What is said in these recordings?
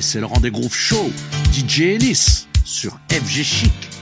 C'est le rendez-vous show. DJ Ellis sur FG Chic.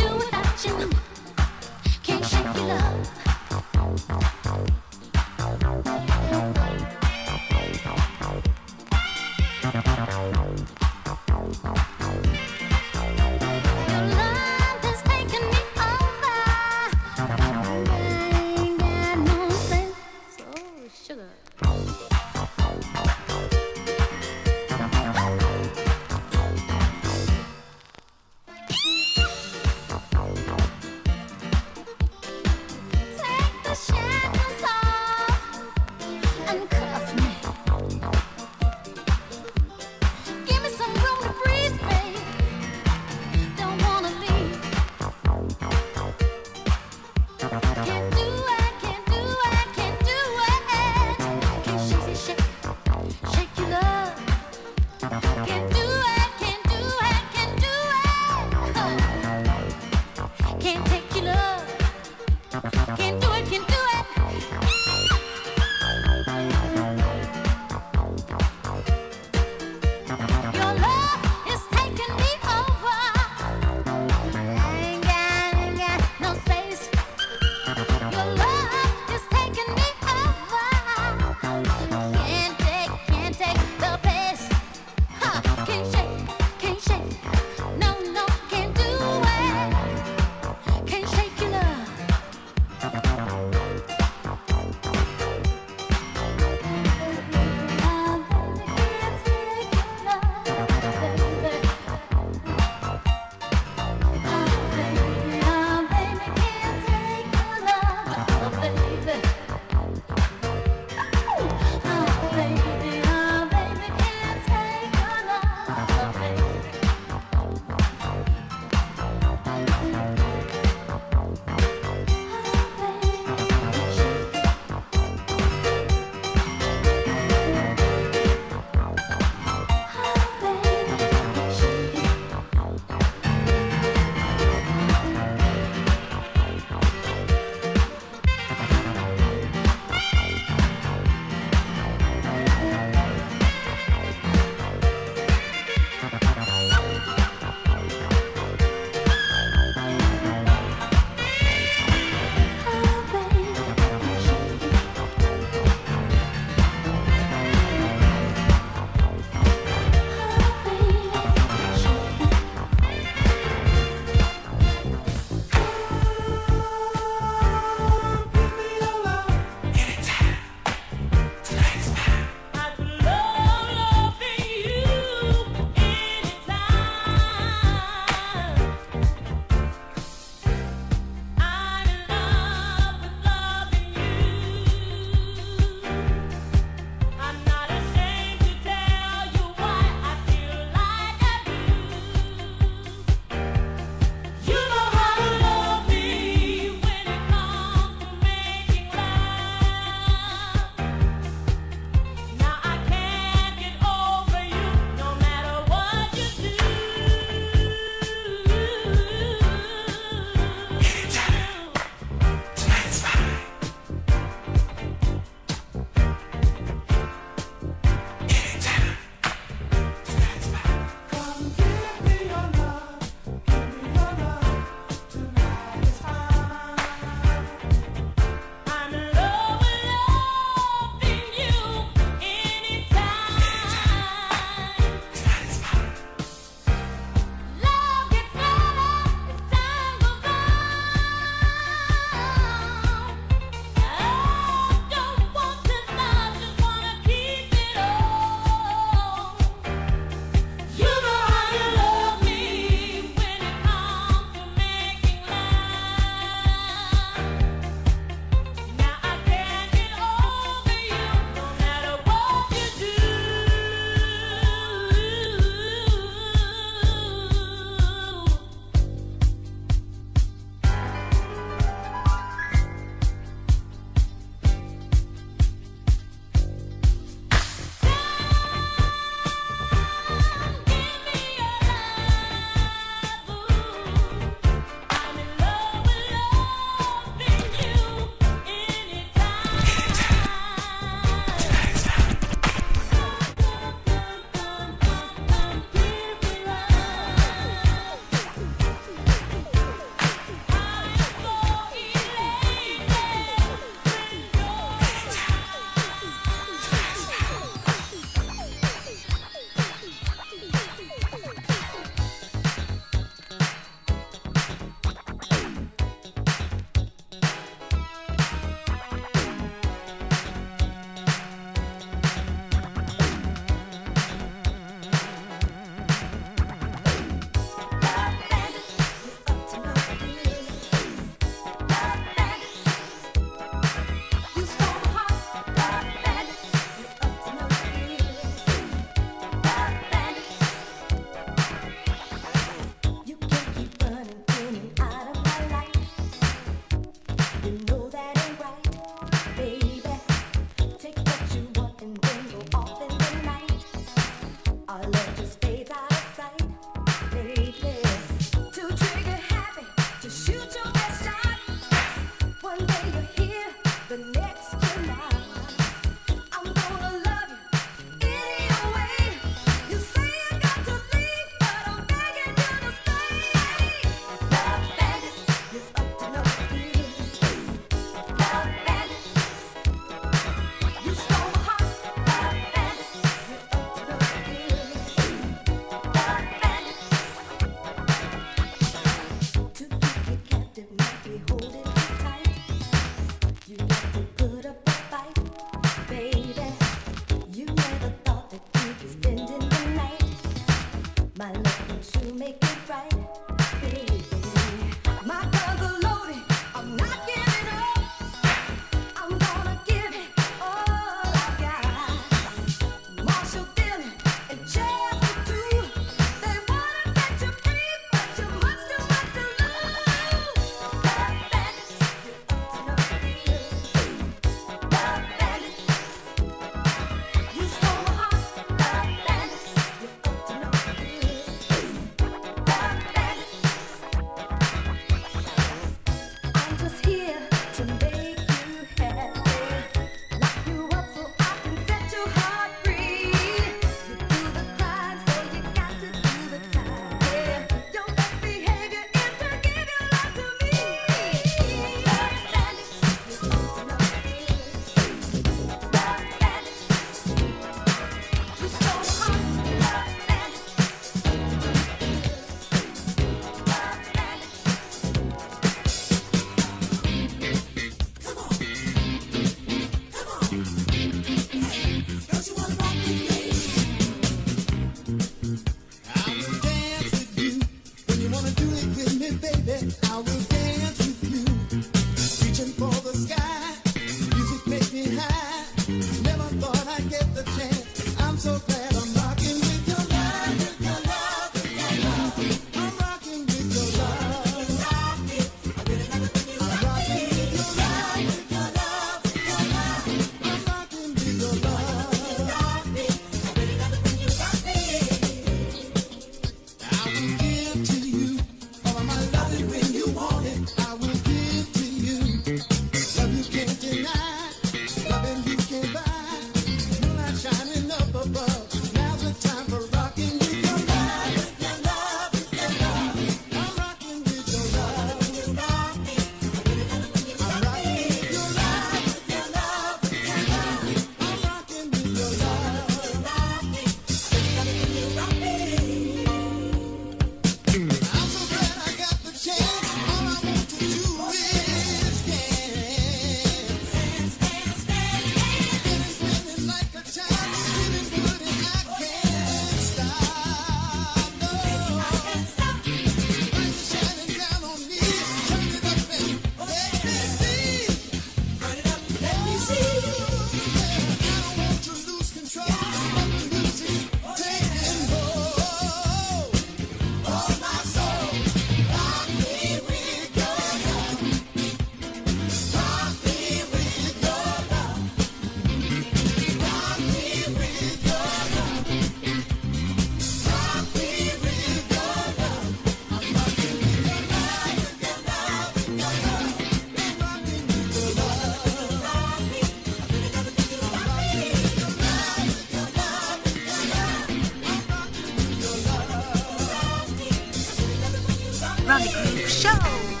Ronnie Groove Show.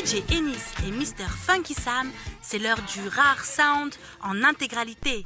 DJ Ennis et Mr. Funky Sam, c'est l'heure du rare sound en intégralité.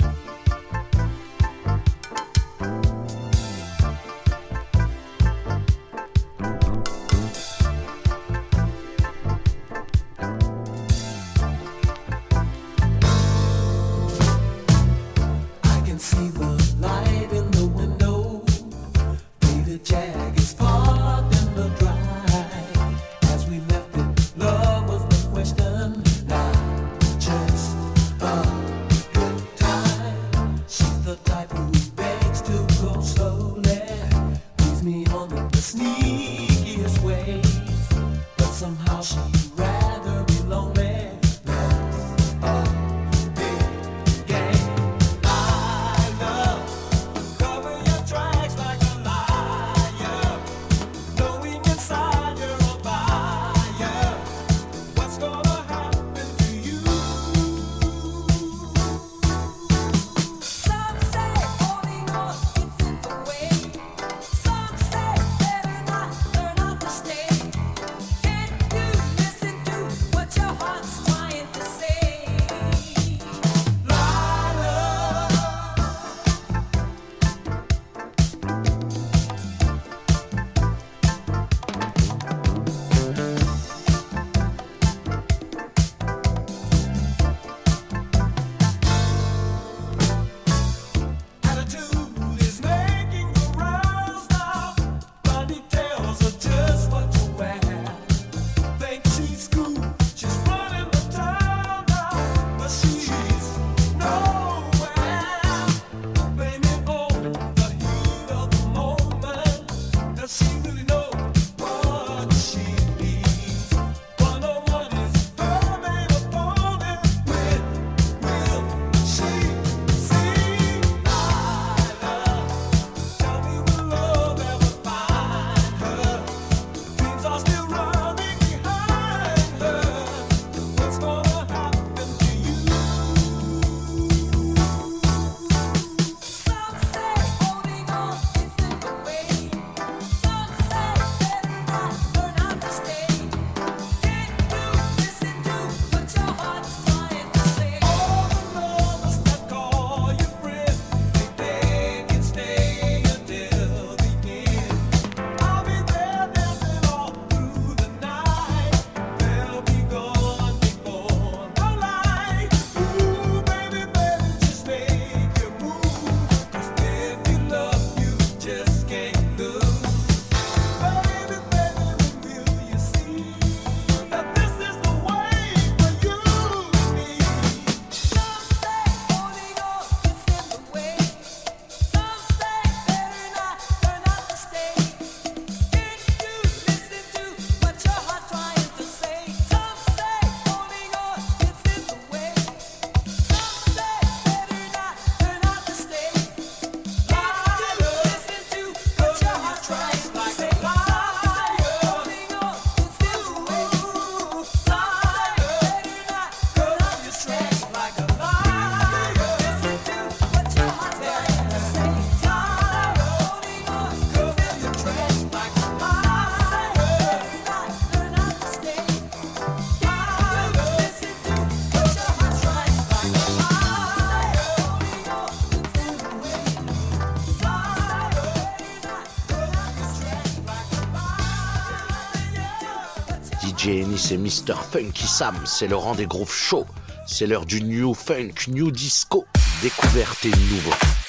Et Mr. Funky Sam, c'est le rang des grooves chauds. C'est l'heure du new funk, new disco. Découverte et nouveau.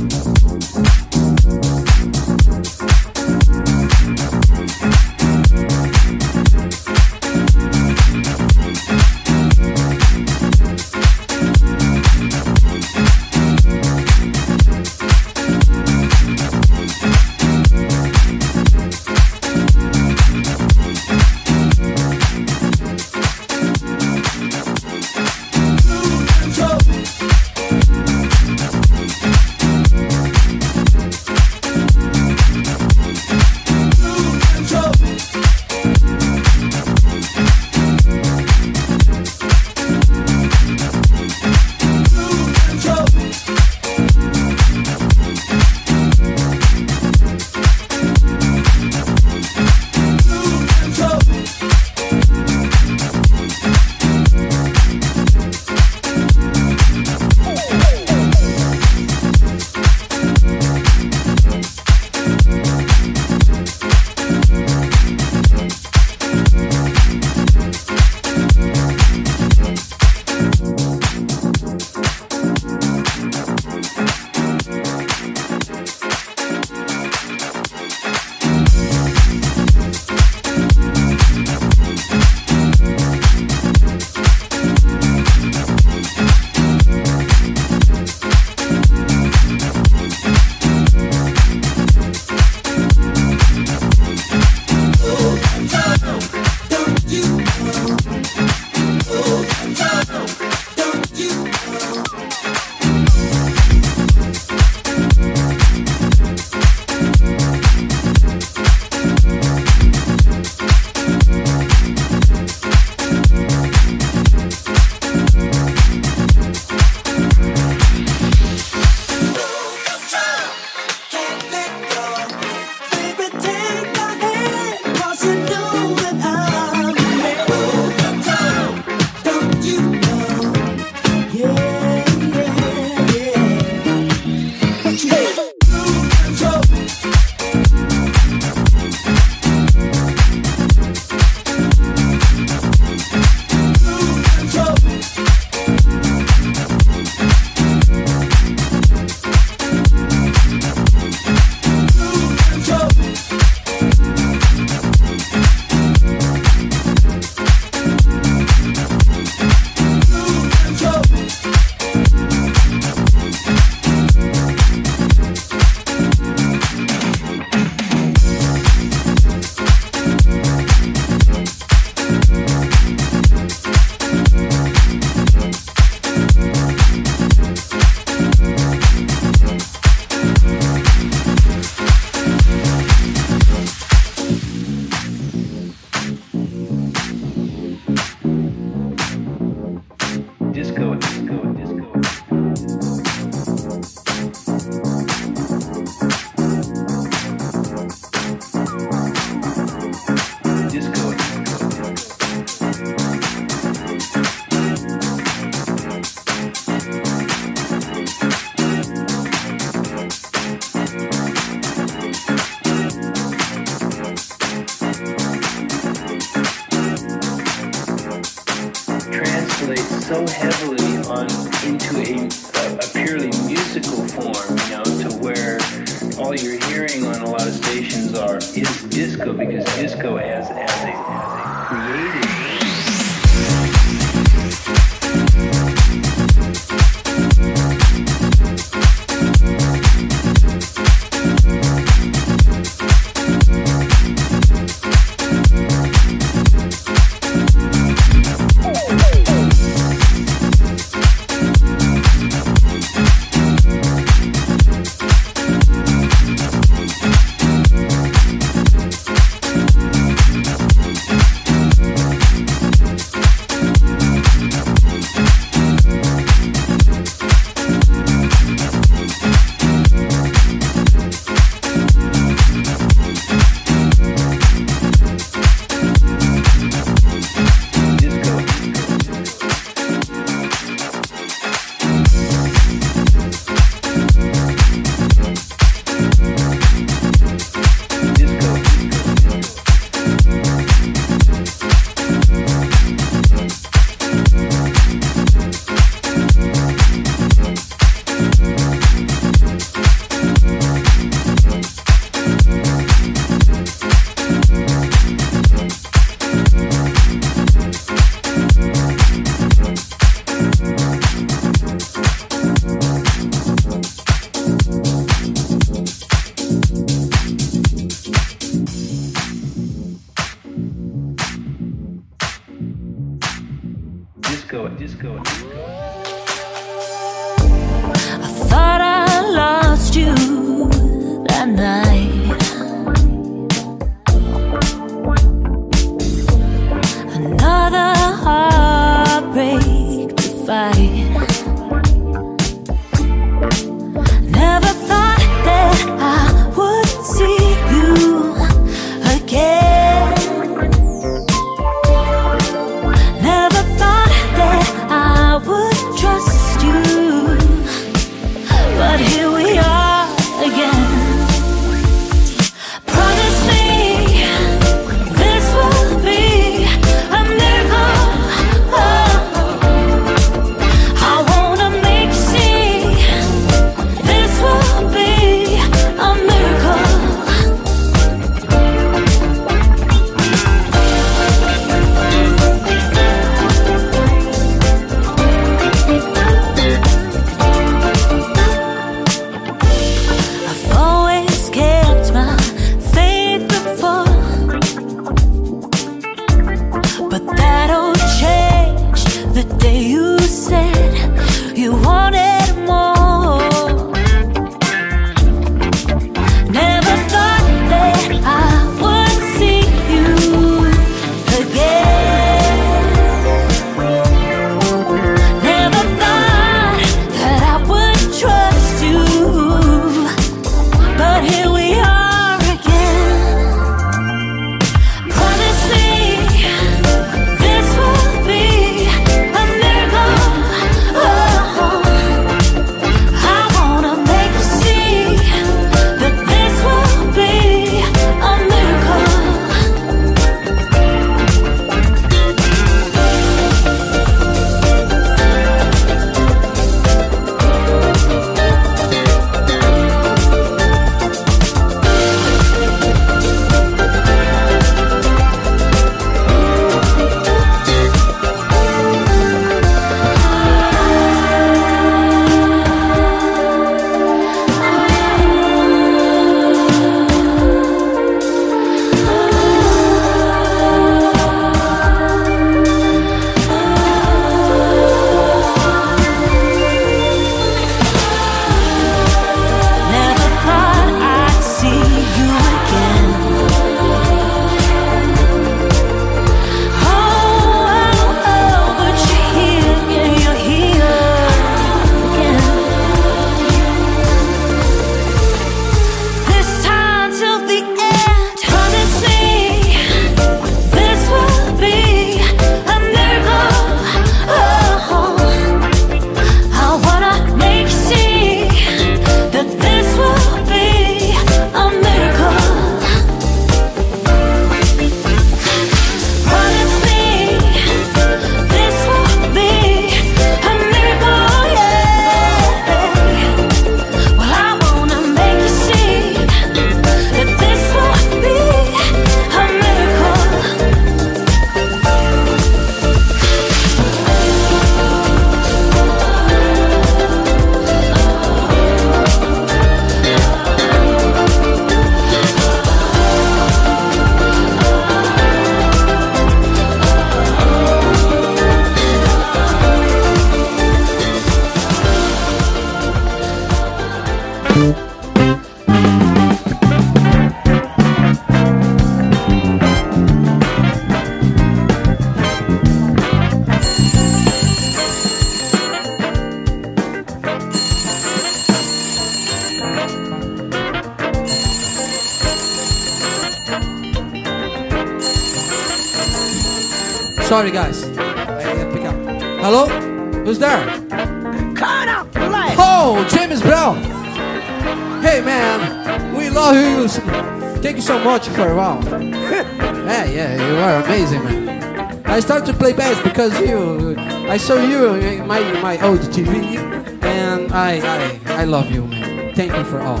because you, I saw you my my old TV, and I I, I love you, man. Thank you for all.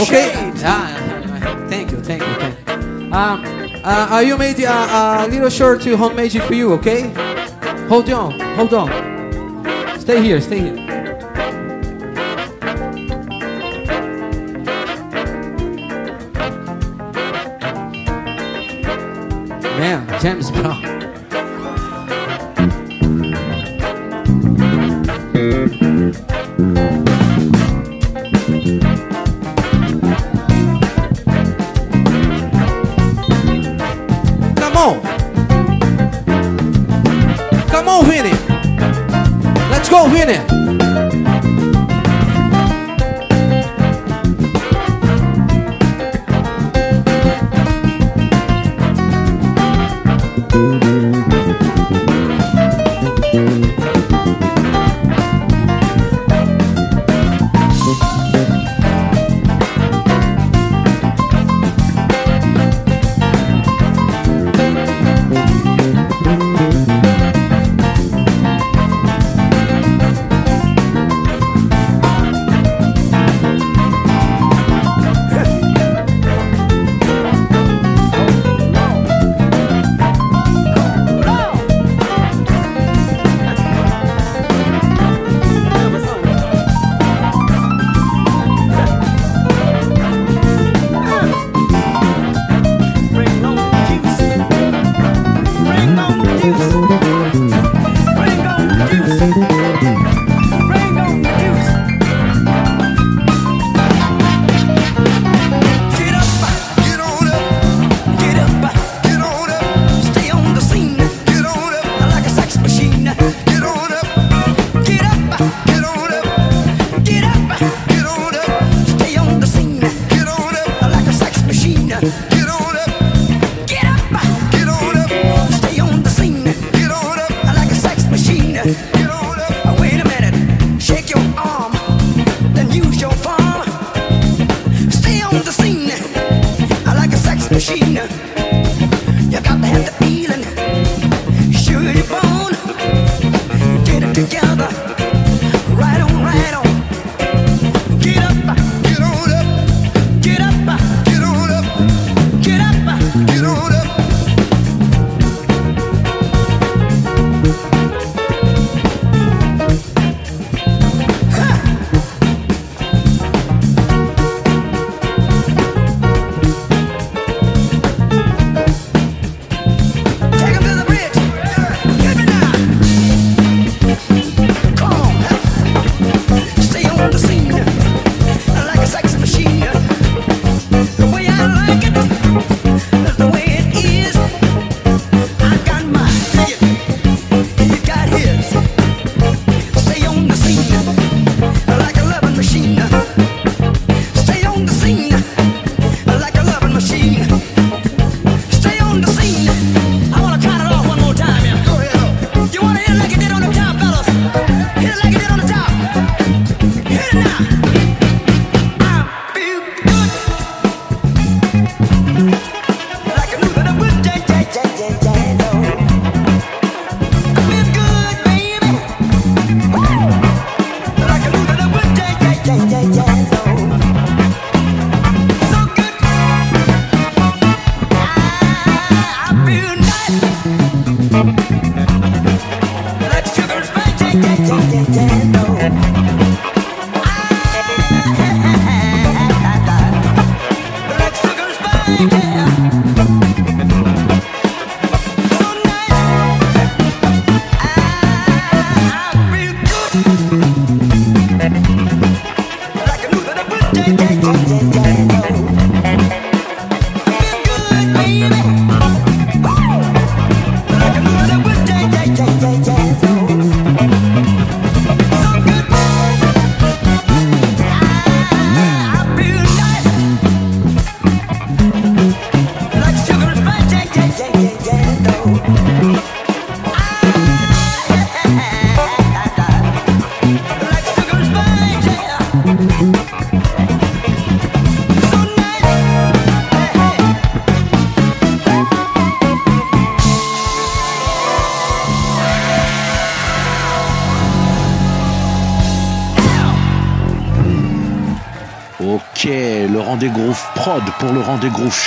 Okay. Ah, ah, ah, thank you, thank you, thank you. Um, uh, you made a, a little short to home magic for you, okay? Hold on, hold on. Stay here, stay here. Man, James Brown. millionaire.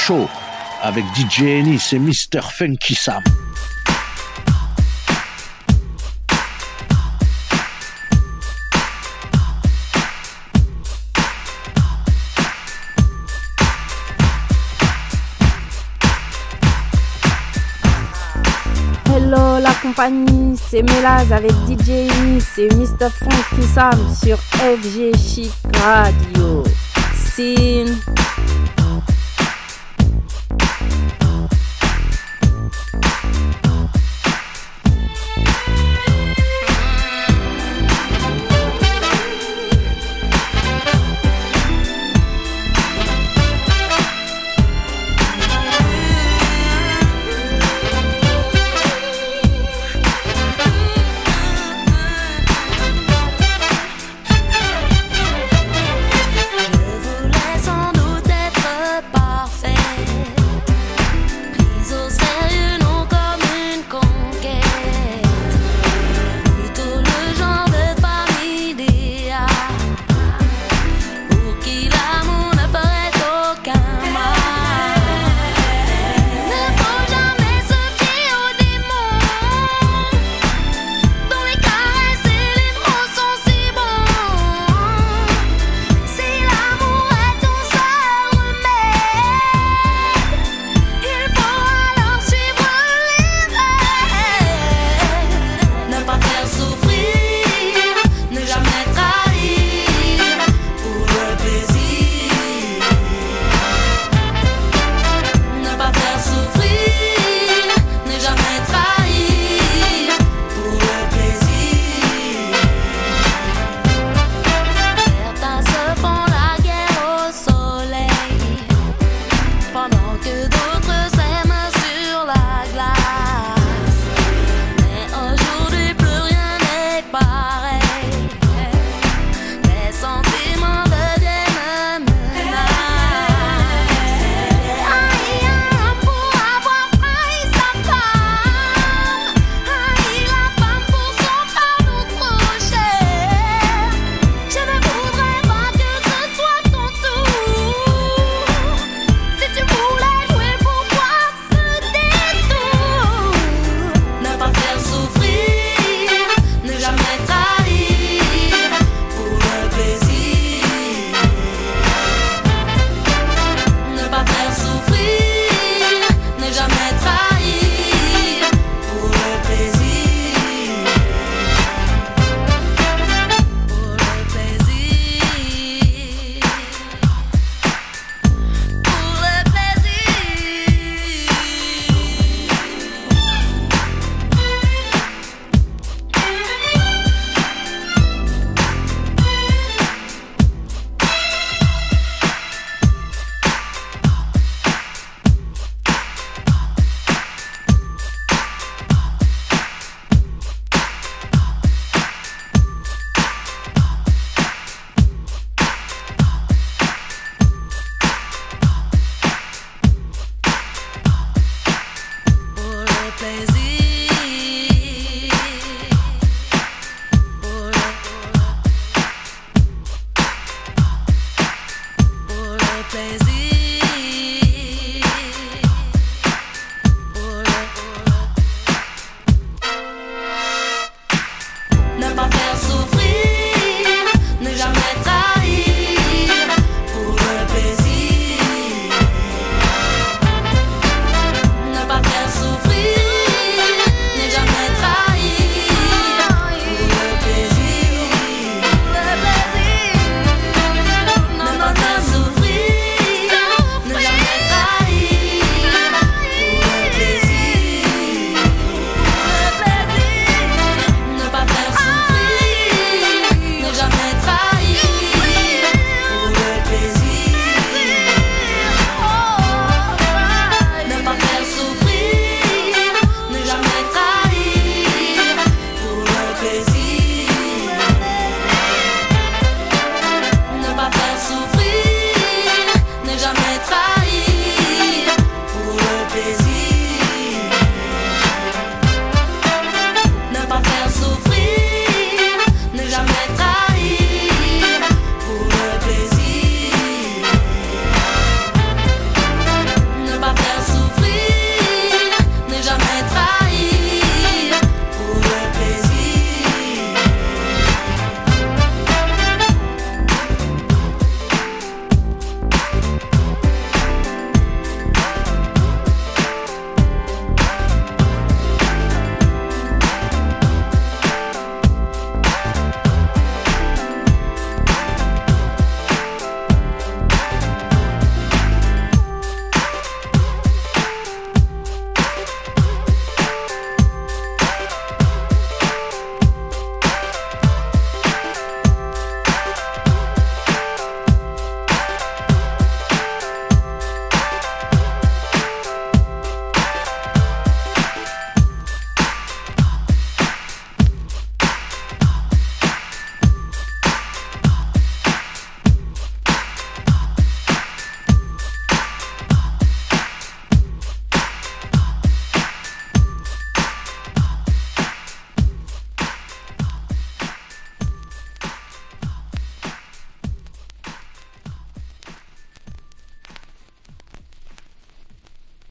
Show avec DJ Ennis et Mr. Funky Sam. Hello la compagnie, c'est Mélaz avec DJ Ennis et Mr. Funky Sam sur FG Chic Radio.